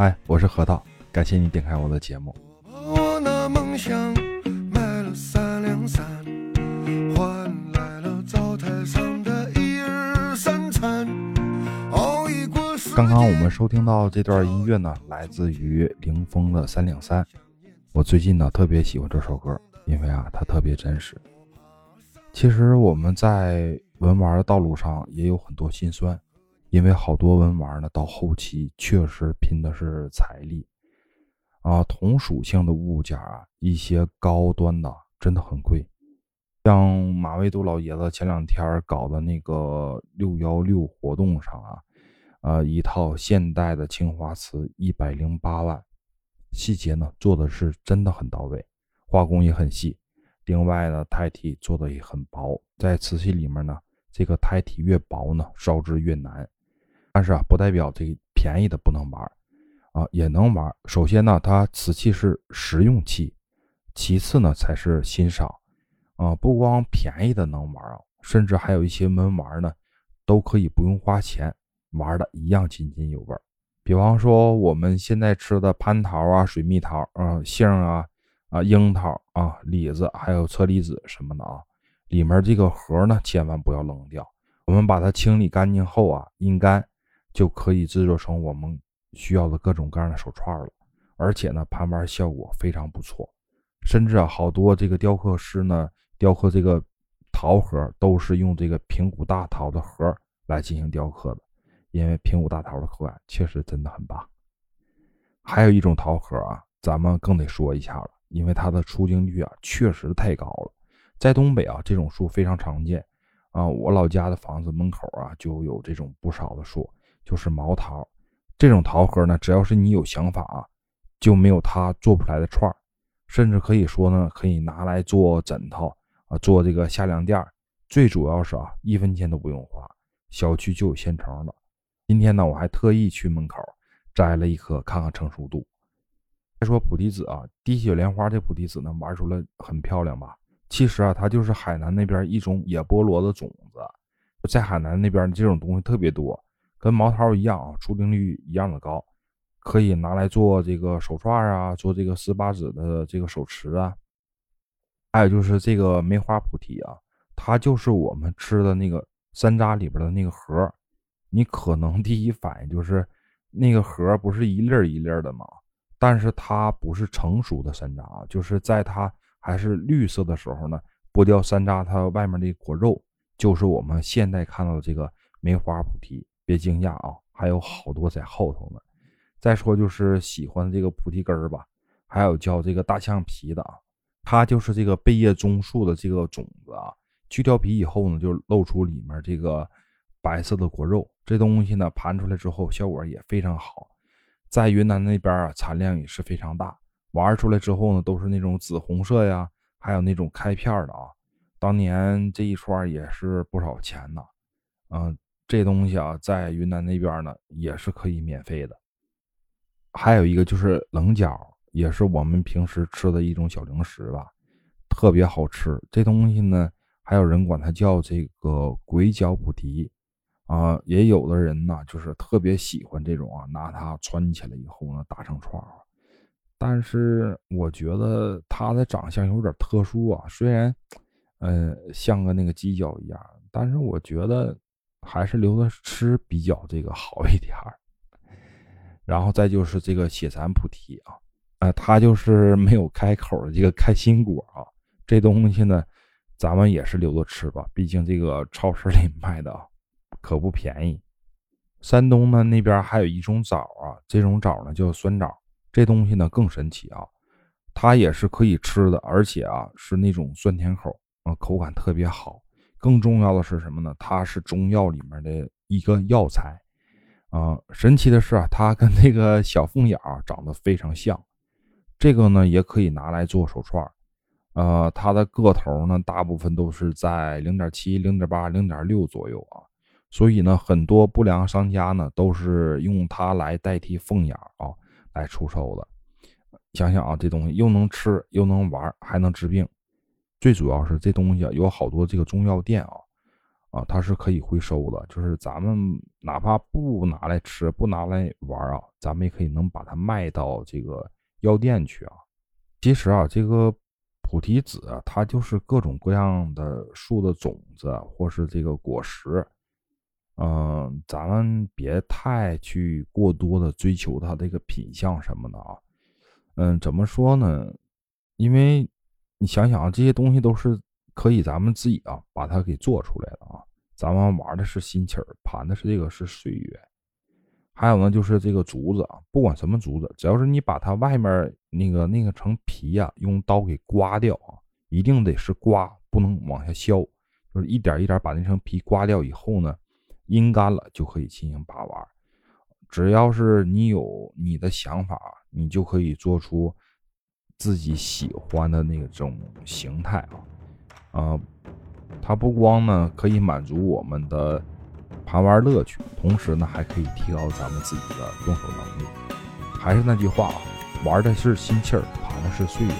嗨，我是核桃，感谢你点开我的节目。我那梦想买了三两三，换来了灶台上的一日三餐。熬一过时刚刚我们收听到这段音乐呢，来自于凌风的《三两三》。我最近呢特别喜欢这首歌，因为啊它特别真实。其实我们在文玩的道路上也有很多心酸，因为好多文玩呢到后期确实拼的是财力啊，同属性的物件啊，一些高端的真的很贵。像马未都老爷子前两天搞的那个六幺六活动上啊，呃，一套现代的青花瓷一百零八万，细节呢做的是真的很到位，画工也很细。另外呢，胎体做的也很薄，在瓷器里面呢，这个胎体越薄呢，烧制越难。但是啊，不代表这个便宜的不能玩啊，也能玩。首先呢，它瓷器是实用器，其次呢才是欣赏。啊，不光便宜的能玩啊，甚至还有一些门玩呢，都可以不用花钱玩的一样津津有味。比方说我们现在吃的蟠桃啊、水蜜桃啊、杏啊、啊樱桃啊、李子，还有车厘子什么的啊，里面这个核呢，千万不要扔掉。我们把它清理干净后啊，阴干就可以制作成我们需要的各种各样的手串了。而且呢，盘玩效果非常不错，甚至啊，好多这个雕刻师呢。雕刻这个桃核都是用这个平谷大桃的核来进行雕刻的，因为平谷大桃的口感确实真的很棒。还有一种桃核啊，咱们更得说一下了，因为它的出镜率啊确实太高了。在东北啊，这种树非常常见啊，我老家的房子门口啊就有这种不少的树，就是毛桃。这种桃核呢，只要是你有想法啊，就没有它做不出来的串甚至可以说呢，可以拿来做枕头。啊，做这个夏凉垫最主要是啊，一分钱都不用花，小区就有现成的。今天呢，我还特意去门口摘了一颗，看看成熟度。再说菩提子啊，滴血莲花这菩提子呢，玩出来很漂亮吧？其实啊，它就是海南那边一种野菠萝的种子，在海南那边这种东西特别多，跟毛桃一样啊，出镜率一样的高，可以拿来做这个手串啊，做这个十八指的这个手持啊。还有就是这个梅花菩提啊，它就是我们吃的那个山楂里边的那个核。你可能第一反应就是那个核不是一粒一粒的吗？但是它不是成熟的山楂，就是在它还是绿色的时候呢，剥掉山楂，它外面那果肉就是我们现在看到的这个梅花菩提。别惊讶啊，还有好多在后头呢。再说就是喜欢这个菩提根儿吧，还有叫这个大象皮的啊。它就是这个贝叶棕树的这个种子啊，去掉皮以后呢，就露出里面这个白色的果肉。这东西呢，盘出来之后效果也非常好，在云南那边啊，产量也是非常大。玩出来之后呢，都是那种紫红色呀，还有那种开片的啊。当年这一串也是不少钱呢。嗯，这东西啊，在云南那边呢，也是可以免费的。还有一个就是棱角。也是我们平时吃的一种小零食吧，特别好吃。这东西呢，还有人管它叫这个鬼脚菩提啊，也有的人呢，就是特别喜欢这种啊，拿它穿起来以后呢，打成串。但是我觉得它的长相有点特殊啊，虽然，呃，像个那个鸡脚一样，但是我觉得还是留着吃比较这个好一点儿。然后再就是这个血蚕菩提啊。啊，它就是没有开口的这个开心果啊，这东西呢，咱们也是留着吃吧，毕竟这个超市里卖的啊可不便宜。山东呢那边还有一种枣啊，这种枣呢叫酸枣，这东西呢更神奇啊，它也是可以吃的，而且啊是那种酸甜口啊，口感特别好。更重要的是什么呢？它是中药里面的一个药材啊。神奇的是啊，它跟那个小凤眼长得非常像。这个呢也可以拿来做手串呃，它的个头呢大部分都是在零点七、零点八、零点六左右啊，所以呢很多不良商家呢都是用它来代替凤眼啊来出售的。想想啊，这东西又能吃又能玩，还能治病，最主要是这东西啊有好多这个中药店啊啊，它是可以回收的，就是咱们哪怕不拿来吃，不拿来玩啊，咱们也可以能把它卖到这个药店去啊。其实啊，这个菩提子，它就是各种各样的树的种子或是这个果实。嗯，咱们别太去过多的追求它这个品相什么的啊。嗯，怎么说呢？因为你想想啊，这些东西都是。可以，咱们自己啊，把它给做出来的啊。咱们玩的是心气儿，盘的是这个是岁月。还有呢，就是这个竹子啊，不管什么竹子，只要是你把它外面那个那个层皮呀，用刀给刮掉啊，一定得是刮，不能往下削，就是一点一点把那层皮刮掉以后呢，阴干了就可以进行把玩。只要是你有你的想法，你就可以做出自己喜欢的那种形态啊。啊，它不光呢可以满足我们的盘玩乐趣，同时呢还可以提高咱们自己的动手能力。还是那句话啊，玩的是心气儿，盘的是岁月。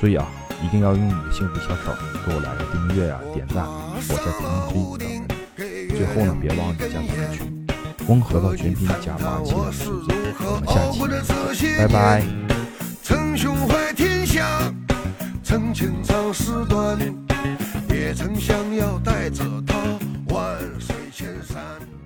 所以啊，一定要用你的幸福小手给我来个订阅呀、点赞，我在评论区等着。最后呢，别忘记加团群，光核桃全拼加八七的数字。我们下期拜拜。情长时段。也曾想要带着她万水千山。